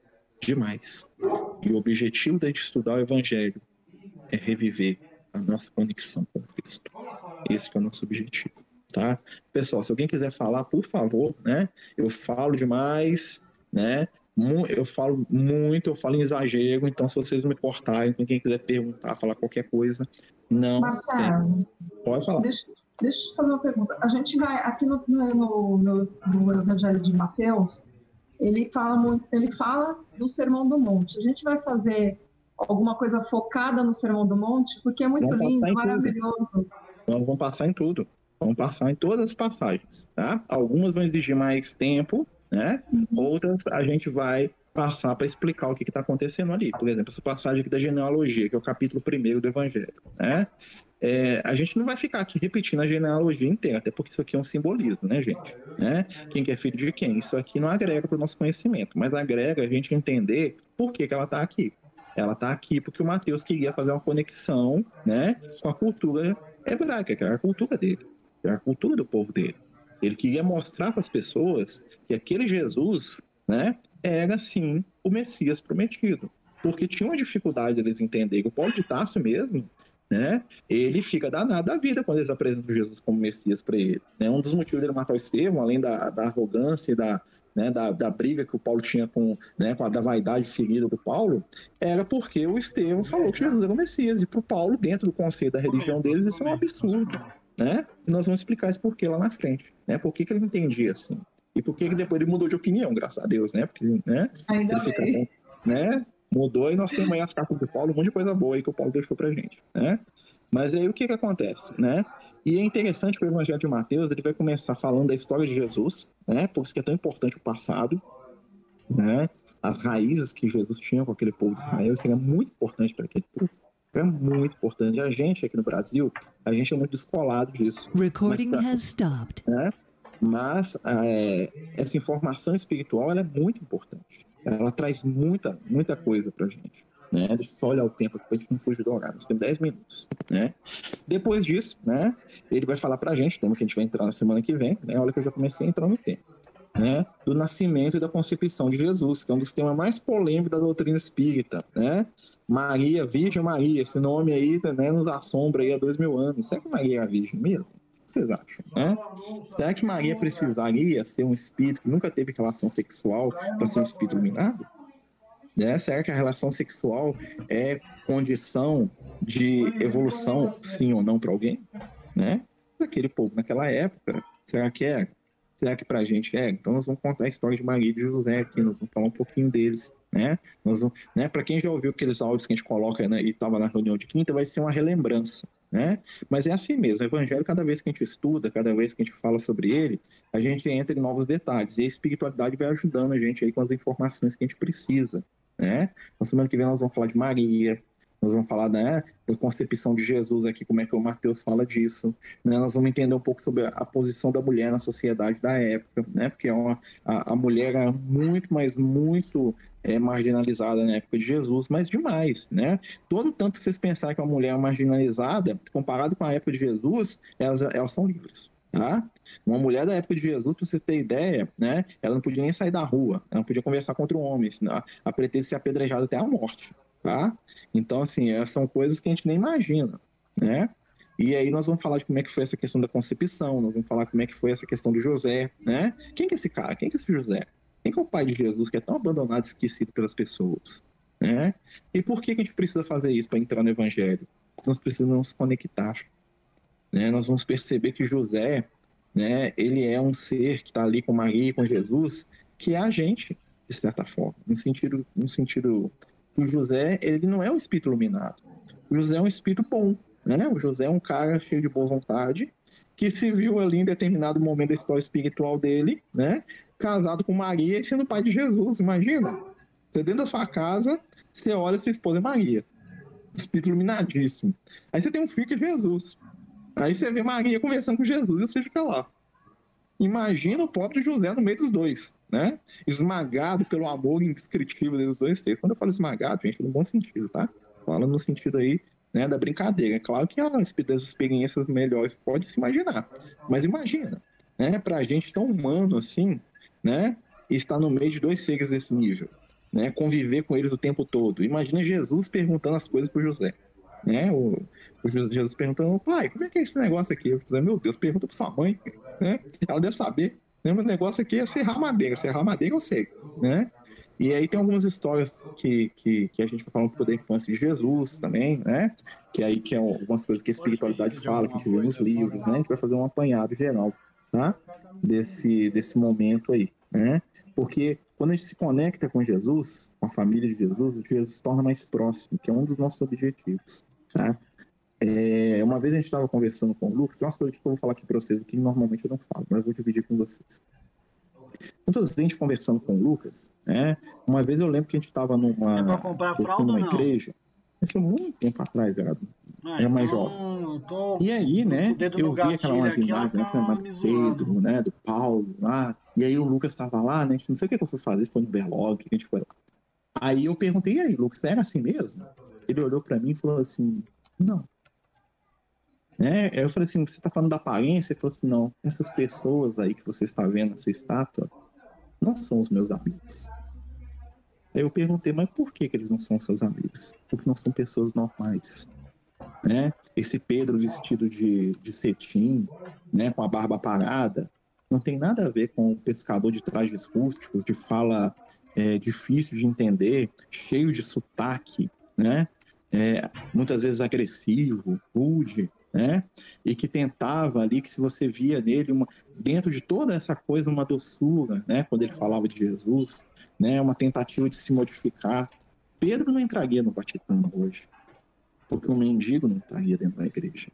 demais. E o objetivo gente estudar o Evangelho é reviver a nossa conexão com Cristo. Esse é o nosso objetivo, tá? Pessoal, se alguém quiser falar, por favor, né? Eu falo demais, né? Eu falo muito, eu falo em exagero, então se vocês me cortarem, quem quiser perguntar, falar qualquer coisa, não. Marcelo, pode falar. Deixa, deixa eu te fazer uma pergunta. A gente vai, aqui no, no, no, no Evangelho de Mateus, ele fala muito, ele fala do Sermão do Monte. A gente vai fazer alguma coisa focada no Sermão do Monte, porque é muito vamos lindo, maravilhoso. Tudo. Então, vamos passar em tudo. Vamos passar em todas as passagens, tá? Algumas vão exigir mais tempo, né? Uhum. Outras a gente vai passar para explicar o que está acontecendo ali. Por exemplo, essa passagem aqui da genealogia, que é o capítulo primeiro do Evangelho, né? É, a gente não vai ficar aqui repetindo a genealogia inteira, até porque isso aqui é um simbolismo, né, gente? Né? Quem que é filho de quem? Isso aqui não agrega para o nosso conhecimento, mas agrega a gente entender por que, que ela está aqui. Ela está aqui porque o Mateus queria fazer uma conexão né, com a cultura hebraica, que era a cultura dele, que era a cultura do povo dele. Ele queria mostrar para as pessoas que aquele Jesus, né, era sim o Messias prometido. Porque tinha uma dificuldade deles entenderem. O Paulo de Tarso mesmo, né, ele fica danado da vida quando eles apresentam Jesus como Messias para ele. Né? Um dos motivos dele matar o Estevão, além da, da arrogância e da, né, da, da, briga que o Paulo tinha com, né, com a da vaidade ferida do Paulo, era porque o Estevão falou que Jesus era o Messias. E para o Paulo, dentro do conceito da religião deles, isso é um absurdo né? E nós vamos explicar esse porquê lá na frente, né? Por que, que ele entendia assim? E por que, que depois ele mudou de opinião, graças a Deus, né? Porque, né? Ainda ele fica, né? Mudou e nós temos aí as cartas de Paulo, um monte de coisa boa aí que o Paulo deixou pra gente, né? Mas aí o que que acontece, né? E é interessante que o Evangelho de Mateus ele vai começar falando da história de Jesus, né? Por isso que é tão importante o passado, né? As raízes que Jesus tinha com aquele povo de Israel, isso é muito importante para aquele povo. É muito importante. A gente aqui no Brasil, a gente é muito descolado disso. Recording pra, has stopped. Né? Mas é, essa informação espiritual é muito importante. Ela traz muita, muita coisa para gente. Né? Deixa eu só olhar o tempo aqui para a gente não fugir do horário. Nós temos 10 minutos. Né? Depois disso, né, ele vai falar para a gente, tema que a gente vai entrar na semana que vem. Né? Olha que eu já comecei a entrar no tempo. Né, do nascimento e da concepção de Jesus, que é um dos temas mais polêmicos da doutrina espírita, né? Maria, Virgem Maria, esse nome aí né, nos assombra aí há dois mil anos. Será que Maria é a Virgem mesmo? O que vocês acham? Né? Será que Maria precisaria ser um espírito que nunca teve relação sexual para ser um espírito iluminado? Né? Será que a relação sexual é condição de evolução, sim ou não, para alguém? Né? Povo naquela época, será que é? Será que para a gente é? Então nós vamos contar a história de Maria e de José aqui, nós vamos falar um pouquinho deles, né? Nós vamos, né? Para quem já ouviu aqueles áudios que a gente coloca né, e estava na reunião de quinta, vai ser uma relembrança, né? Mas é assim mesmo, o evangelho, cada vez que a gente estuda, cada vez que a gente fala sobre ele, a gente entra em novos detalhes e a espiritualidade vai ajudando a gente aí com as informações que a gente precisa, né? Na semana que vem nós vamos falar de Maria, nós vamos falar né, da concepção de Jesus aqui, como é que o Mateus fala disso. Né? Nós vamos entender um pouco sobre a posição da mulher na sociedade da época, né? porque é uma, a, a mulher era muito, mas muito é, marginalizada na época de Jesus, mas demais. Né? Todo tanto que vocês pensarem que a mulher é marginalizada, comparado com a época de Jesus, elas, elas são livres. Tá? Uma mulher da época de Jesus, para você ter ideia, né? Ela não podia nem sair da rua, ela não podia conversar contra o homem, a pretexto de ser apedrejada até a morte, tá? Então, assim, são coisas que a gente nem imagina, né? E aí nós vamos falar de como é que foi essa questão da concepção, nós vamos falar como é que foi essa questão de José, né? Quem que é esse cara? Quem que é esse José? Quem que é o pai de Jesus que é tão abandonado, esquecido pelas pessoas, né? E por que, que a gente precisa fazer isso para entrar no evangelho? Nós precisamos nos conectar, né? Nós vamos perceber que José, né, ele é um ser que está ali com Maria e com Jesus, que é a gente, de certa forma, no sentido, no sentido o José, ele não é um espírito iluminado. O José é um espírito bom, né? O José é um cara cheio de boa vontade, que se viu ali em determinado momento da história espiritual dele, né? Casado com Maria e sendo pai de Jesus, imagina. Você dentro da sua casa, você olha sua esposa é Maria. Espírito iluminadíssimo. Aí você tem um filho que é Jesus. Aí você vê Maria conversando com Jesus e você fica lá. Imagina o pobre José no meio dos dois, né? Esmagado pelo amor indescritível dos dois seres. Quando eu falo esmagado, gente, no bom sentido, tá? Fala no sentido aí né, da brincadeira. É claro que as, das experiências melhores pode se imaginar, mas imagina, né? Pra gente tão humano assim, né? Estar no meio de dois seres desse nível, né? Conviver com eles o tempo todo. Imagina Jesus perguntando as coisas pro José, né? O, o Jesus perguntando, pai, como é que é esse negócio aqui? Eu falei, meu Deus, pergunta pra sua mãe, né? Ela deve saber. Né? O negócio aqui é serrar madeira, serrar madeira eu sei, né? E aí tem algumas histórias que, que, que a gente vai falar um pouco da infância de Jesus também, né? Que aí que é algumas coisas que a espiritualidade fala, que a gente vê nos livros, né? A gente vai fazer um apanhado geral, tá? Desse, desse momento aí, né? Porque quando a gente se conecta com Jesus, com a família de Jesus, Jesus se torna mais próximo, que é um dos nossos objetivos, tá? É, uma vez a gente estava conversando com o Lucas, tem umas coisas que eu vou falar aqui para vocês que normalmente eu não falo, mas eu vou dividir com vocês. Muitas vezes a gente conversando com o Lucas, né? Uma vez eu lembro que a gente estava numa, é comprar fralda numa igreja. Isso é muito tempo atrás, era, ah, era mais então, jovem. Tô, e aí, né, eu vi aquelas imagens, né, tá do Pedro, né, do Paulo lá, e aí o Lucas estava lá, né, não sei o que eu fui fazer, foi no Verlog, que a gente foi lá. Aí eu perguntei, e aí, Lucas, era assim mesmo? Ele olhou para mim e falou assim, não, né? Eu falei assim, você está falando da aparência? Ele falou assim, não, essas pessoas aí que você está vendo nessa estátua não são os meus amigos. Aí eu perguntei, mas por que, que eles não são seus amigos? Porque não são pessoas normais. Né? Esse Pedro vestido de, de cetim, né, com a barba parada, não tem nada a ver com o pescador de trajes rústicos, de fala é, difícil de entender, cheio de sotaque, né? É, muitas vezes agressivo, rude, né? E que tentava ali, que se você via nele, uma, dentro de toda essa coisa, uma doçura, né? Quando ele falava de Jesus, né? Uma tentativa de se modificar. Pedro não entraria no Vaticano hoje, porque um mendigo não estaria dentro da igreja.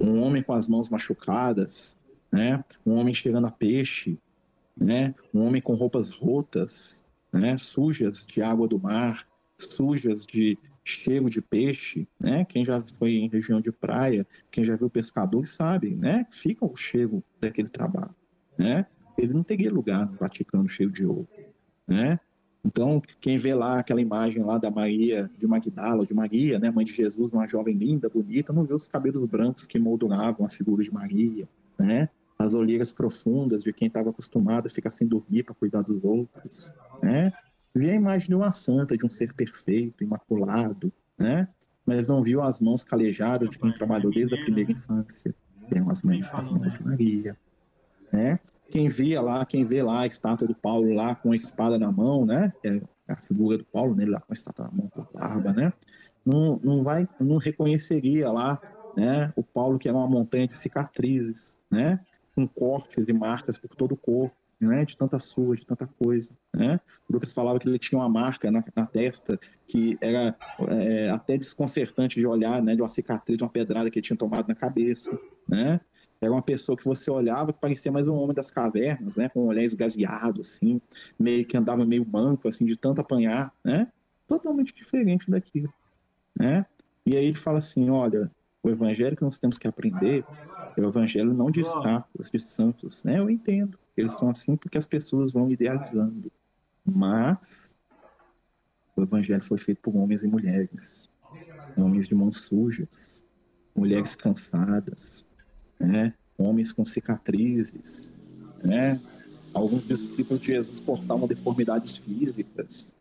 Um homem com as mãos machucadas, né? Um homem cheirando a peixe, né? Um homem com roupas rotas, né? Sujas de água do mar, sujas de, cheiro de peixe, né? Quem já foi em região de praia, quem já viu pescador sabe, né? Fica o cheiro daquele trabalho, né? Ele não teria lugar no Vaticano cheio de ouro, né? Então, quem vê lá aquela imagem lá da Maria de Magdala, de Maria, né, mãe de Jesus, uma jovem linda, bonita, não vê os cabelos brancos que molduravam a figura de Maria, né? As olheiras profundas de quem estava acostumado a ficar sem dormir para cuidar dos outros, né? Vê a imagem de uma santa, de um ser perfeito, imaculado, né? Mas não viu as mãos calejadas de quem trabalhou desde a primeira infância. Tem as mãos, as mãos de Maria, né? Quem via lá, quem vê lá a estátua do Paulo lá com a espada na mão, né? É a figura do Paulo, né? lá com a estátua na mão, com a barba, né? Não, não vai, não reconheceria lá, né? O Paulo que era uma montanha de cicatrizes, né? Com cortes e marcas por todo o corpo, né? De tanta sua, de tanta coisa, né? O Lucas falava que ele tinha uma marca na, na testa que era é, até desconcertante de olhar, né? De uma cicatriz, de uma pedrada que ele tinha tomado na cabeça, né? Era uma pessoa que você olhava que parecia mais um homem das cavernas, né? Com um olhar esgazeado, assim, meio que andava meio manco, assim, de tanto apanhar, né? Totalmente diferente daquilo, né? E aí ele fala assim, olha, o evangelho que nós temos que aprender é o evangelho não de estátuas, de santos, né? Eu entendo eles são assim porque as pessoas vão idealizando, mas o evangelho foi feito por homens e mulheres, homens de mãos sujas, mulheres cansadas, né? homens com cicatrizes, né? Alguns discípulos de Jesus portavam deformidades físicas,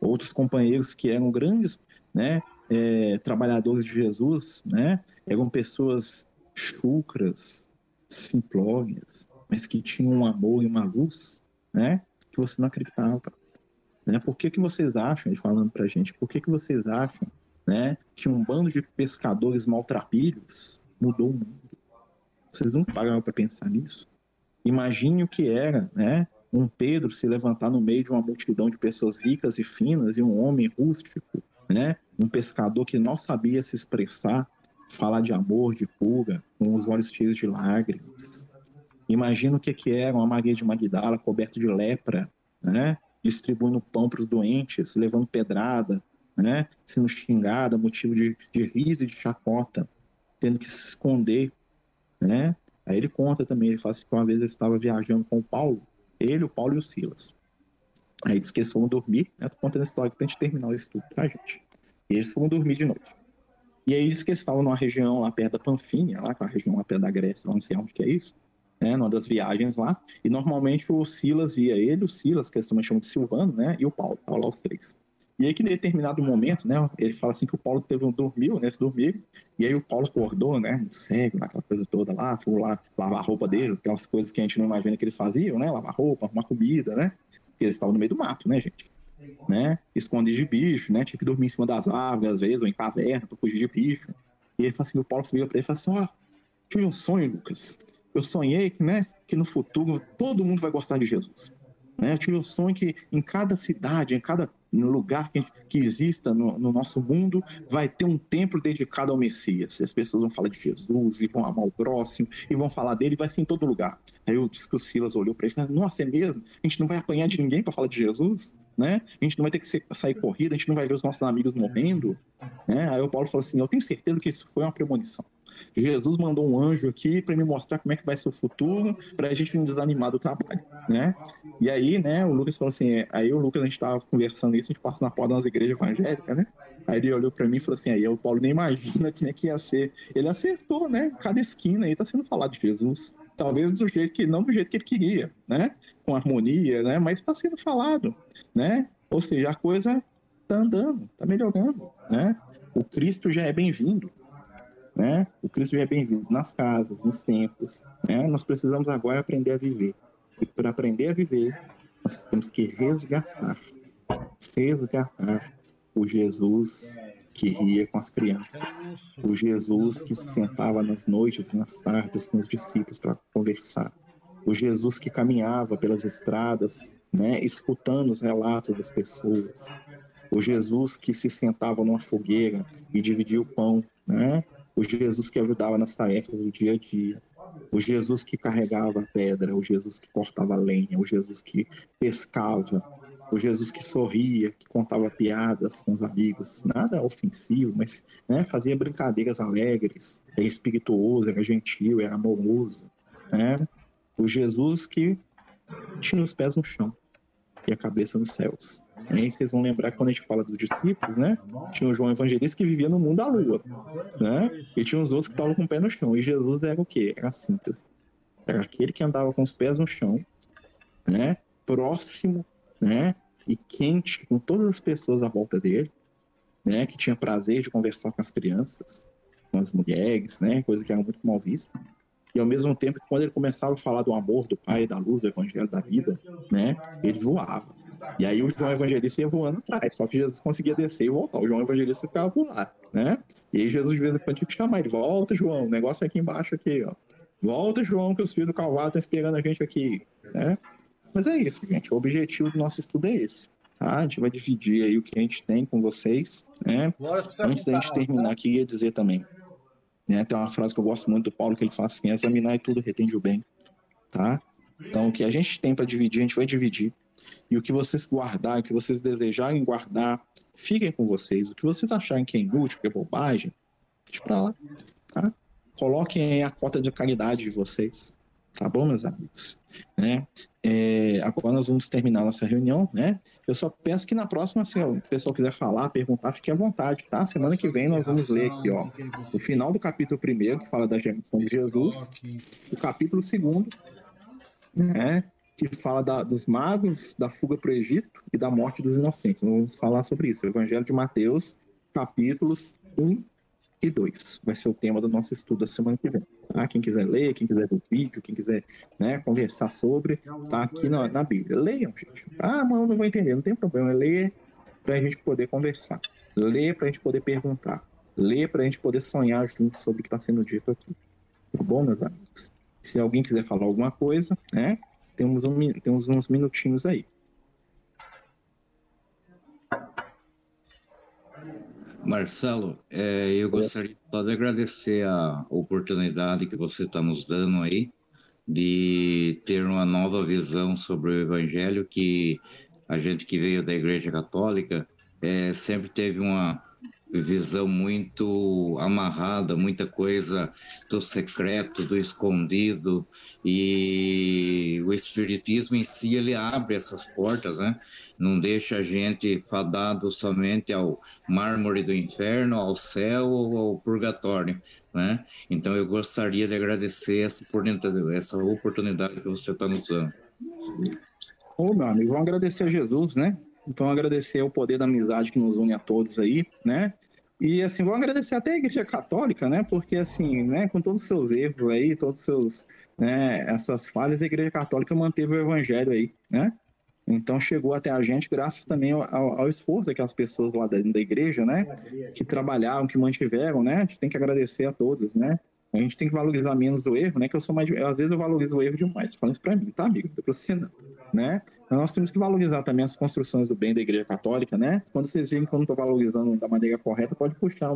outros companheiros que eram grandes, né? É, trabalhadores de Jesus, né? Eram pessoas chucras, simplórias, mas que tinham um amor e uma luz, né? Que você não acreditava. Né? Por que, que vocês acham, ele falando pra gente, por que, que vocês acham né, que um bando de pescadores maltrapilhos mudou o mundo? Vocês não pararam para pensar nisso? Imagine o que era, né? Um Pedro se levantar no meio de uma multidão de pessoas ricas e finas e um homem rústico, né? Um pescador que não sabia se expressar, falar de amor, de cura, com os olhos cheios de lágrimas. Imagina o que, que era uma Maria de Magdala coberta de lepra, né? Distribuindo pão para os doentes, levando pedrada, né? Sendo xingada, motivo de, de riso e de chacota, tendo que se esconder né? Aí ele conta também, ele fala assim que uma vez ele estava viajando com o Paulo, ele, o Paulo e o Silas. Aí diz que eles foram dormir, né? Tô contando a história pra gente terminar o estudo, tá, gente? E eles foram dormir de noite. E aí que eles estavam numa região lá perto da Panfínia, lá, com a região lá perto da Grécia, não sei onde que é isso, né? Numa das viagens lá. E normalmente o Silas ia, ele, o Silas, que eles também chamam de Silvano, né? E o Paulo, lá os três. E aí que em determinado momento, né, ele fala assim que o Paulo teve um dormiu, né, se dormir, e aí o Paulo acordou, né, cego, naquela coisa toda lá, foi lá lavar a roupa dele, aquelas coisas que a gente não imagina que eles faziam, né, lavar roupa, arrumar comida, né, porque eles estavam no meio do mato, né, gente, né, esconde de bicho, né, tinha que dormir em cima das árvores, às vezes, ou em caverna, pra fugir de bicho. E ele fala assim, o Paulo veio pra ele e falou assim, ó, oh, tive um sonho, Lucas, eu sonhei, né, que no futuro todo mundo vai gostar de Jesus. Né? Eu tive um sonho que em cada cidade, em cada lugar que, que exista no, no, nosso mundo, vai ter um templo dedicado ao Messias. As pessoas vão falar de Jesus e vão amar o próximo e vão falar dele, vai ser em todo lugar. Aí eu disse que o Silas olhou para ele e falou: Nossa, é mesmo? A gente não vai apanhar de ninguém para falar de Jesus? Né? A gente não vai ter que sair corrida, a gente não vai ver os nossos amigos morrendo. Né? Aí o Paulo falou assim: Eu tenho certeza que isso foi uma premonição. Jesus mandou um anjo aqui para me mostrar como é que vai ser o futuro, para a gente não desanimar do trabalho, né? E aí, né, o Lucas falou assim, aí o Lucas, a gente estava conversando isso, a gente passa na porta das igrejas evangélicas, né? Aí ele olhou para mim e falou assim, aí o Paulo nem imagina como é que ia ser. Ele acertou, né? Cada esquina aí tá sendo falado de Jesus. Talvez do jeito que, não do jeito que ele queria, né? Com harmonia, né? Mas está sendo falado, né? Ou seja, a coisa tá andando, tá melhorando, né? O Cristo já é bem-vindo, né? O Cristo já é bem-vindo nas casas, nos templos. Né? Nós precisamos agora aprender a viver. E para aprender a viver, nós temos que resgatar, resgatar o Jesus que ria com as crianças, o Jesus que se sentava nas noites e nas tardes com os discípulos para conversar, o Jesus que caminhava pelas estradas, né, escutando os relatos das pessoas, o Jesus que se sentava numa fogueira e dividia o pão, né, o Jesus que ajudava nas tarefas do dia a dia, o Jesus que carregava a pedra, o Jesus que cortava lenha, o Jesus que pescava, o Jesus que sorria, que contava piadas com os amigos, nada ofensivo, mas né, fazia brincadeiras alegres, era espirituoso, era gentil, era amoroso, né? O Jesus que tinha os pés no chão e a cabeça nos céus. Aí vocês vão lembrar quando a gente fala dos discípulos, né? Tinha o João Evangelista que vivia no mundo da lua, né? E tinha os outros que estavam com o pé no chão. E Jesus era o quê? Era a síntese. Era aquele que andava com os pés no chão, né? Próximo, né? E quente com todas as pessoas à volta dele, né? Que tinha prazer de conversar com as crianças, com as mulheres, né? Coisa que era muito mal vista. E ao mesmo tempo, quando ele começava a falar do amor do Pai, da luz, do Evangelho da vida, né? Ele voava. E aí o João Evangelista ia voando atrás, só que Jesus conseguia descer e voltar. O João Evangelista ficava por lá, né? E aí Jesus de vez em quando tinha que chamar ele, volta, João, o negócio é aqui embaixo aqui, ó. Volta, João, que os filhos do Calvário estão esperando a gente aqui, né? Mas é isso, gente. O objetivo do nosso estudo é esse. Tá? A gente vai dividir aí o que a gente tem com vocês, né? Antes da gente terminar aqui, ia dizer também, né? Tem uma frase que eu gosto muito do Paulo que ele fala assim: examinar e tudo retende o bem, tá? Então, o que a gente tem para dividir, a gente vai dividir. E o que vocês guardarem, o que vocês desejarem guardar, fiquem com vocês. O que vocês acharem que é inútil, que é bobagem, deixa pra lá. Tá? Coloquem a cota de caridade de vocês. Tá bom, meus amigos? Né? É, agora nós vamos terminar nossa reunião, né? Eu só peço que na próxima, se o pessoal quiser falar, perguntar, fique à vontade, tá? Semana que vem nós vamos ler aqui, ó, o final do capítulo primeiro, que fala da geração de Jesus, o capítulo segundo, né? que fala da, dos magos, da fuga para o Egito e da morte dos inocentes. Vamos falar sobre isso. O Evangelho de Mateus, capítulos 1 e 2. Vai ser o tema do nosso estudo da semana que vem. Tá? Quem quiser ler, quem quiser ver o vídeo, quem quiser né, conversar sobre, tá aqui na, na Bíblia. Leiam, gente. Ah, mas eu não vou entender. Não tem problema. Ler para a gente poder conversar. Ler para a gente poder perguntar. Ler para a gente poder sonhar junto sobre o que está sendo dito aqui. Tá bom, meus amigos? Se alguém quiser falar alguma coisa, né? temos, um, temos uns minutinhos aí. Marcelo, é, eu gostaria de agradecer a oportunidade que você está nos dando aí de ter uma nova visão sobre o Evangelho que a gente que veio da Igreja Católica é, sempre teve uma visão muito amarrada, muita coisa do secreto, do escondido, e o espiritismo em si ele abre essas portas, né? Não deixa a gente fadado somente ao mármore do inferno, ao céu ou ao purgatório, né? Então eu gostaria de agradecer essa oportunidade, essa oportunidade que você está nos dando. Ô, meu amigo, vamos agradecer a Jesus, né? Então, agradecer o poder da amizade que nos une a todos aí, né? E, assim, vou agradecer até a Igreja Católica, né? Porque, assim, né, com todos os seus erros aí, todos os seus, né, as suas falhas, a Igreja Católica manteve o Evangelho aí, né? Então chegou até a gente graças também ao, ao, esforço daquelas pessoas lá dentro da igreja, né? Que trabalharam, que mantiveram, né? A gente tem que agradecer a todos, né? A gente tem que valorizar menos o erro, né? Que eu sou mais. Às vezes eu valorizo o erro demais. Tô falando isso pra mim, tá, amigo? Não você não. Né? Nós temos que valorizar também as construções do bem da Igreja Católica, né? Quando vocês veem que eu não tô valorizando da maneira correta, pode puxar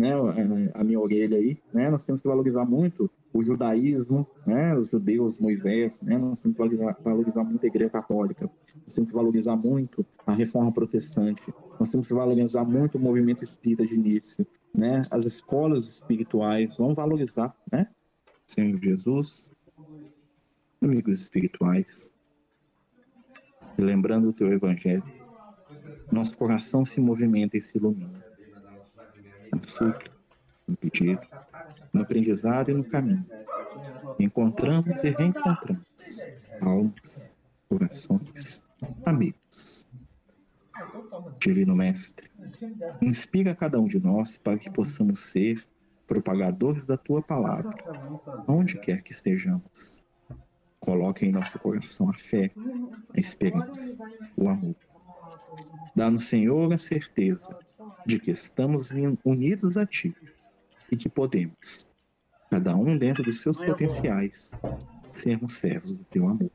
né, a minha orelha aí, né? Nós temos que valorizar muito o judaísmo, né? Os judeus, Moisés, né? Nós temos que valorizar, valorizar muito a Igreja Católica. Nós temos que valorizar muito a Reforma Protestante. Nós temos que valorizar muito o movimento espírita de início né? As escolas espirituais vão valorizar, né? Senhor Jesus, amigos espirituais, lembrando o teu evangelho, nosso coração se movimenta e se ilumina. Súplica, no pedido, no aprendizado e no caminho. Encontramos e reencontramos almas, corações, amigos. Divino Mestre, Inspira cada um de nós para que possamos ser propagadores da tua palavra, onde quer que estejamos. Coloque em nosso coração a fé, a esperança, o amor. Dá-nos, Senhor, a certeza de que estamos unidos a Ti e que podemos, cada um dentro dos seus potenciais, sermos servos do Teu amor.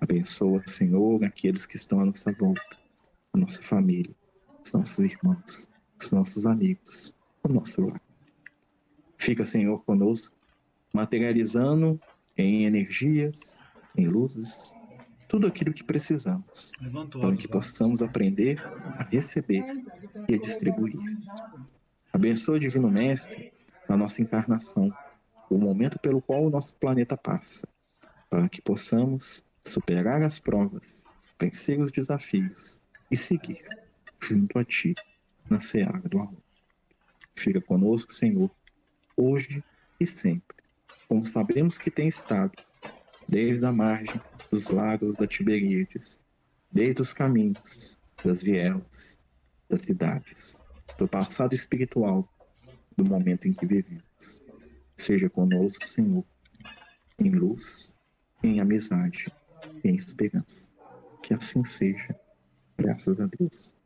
Abençoa, Senhor, aqueles que estão à nossa volta, a nossa família, os nossos irmãos, os nossos amigos, o nosso lar. Fica, Senhor, conosco, materializando em energias, em luzes, tudo aquilo que precisamos, para que possamos aprender a receber e a distribuir. Abençoa, Divino Mestre, a nossa encarnação, o momento pelo qual o nosso planeta passa, para que possamos superar as provas, vencer os desafios e seguir junto a Ti na seara do amor. Fica conosco, Senhor, hoje e sempre, como sabemos que tem estado, desde a margem dos lagos da Tiberíades, desde os caminhos das vielas, das cidades, do passado espiritual, do momento em que vivemos. Seja conosco, Senhor, em luz, em amizade em esperança. Que assim seja, graças a Deus.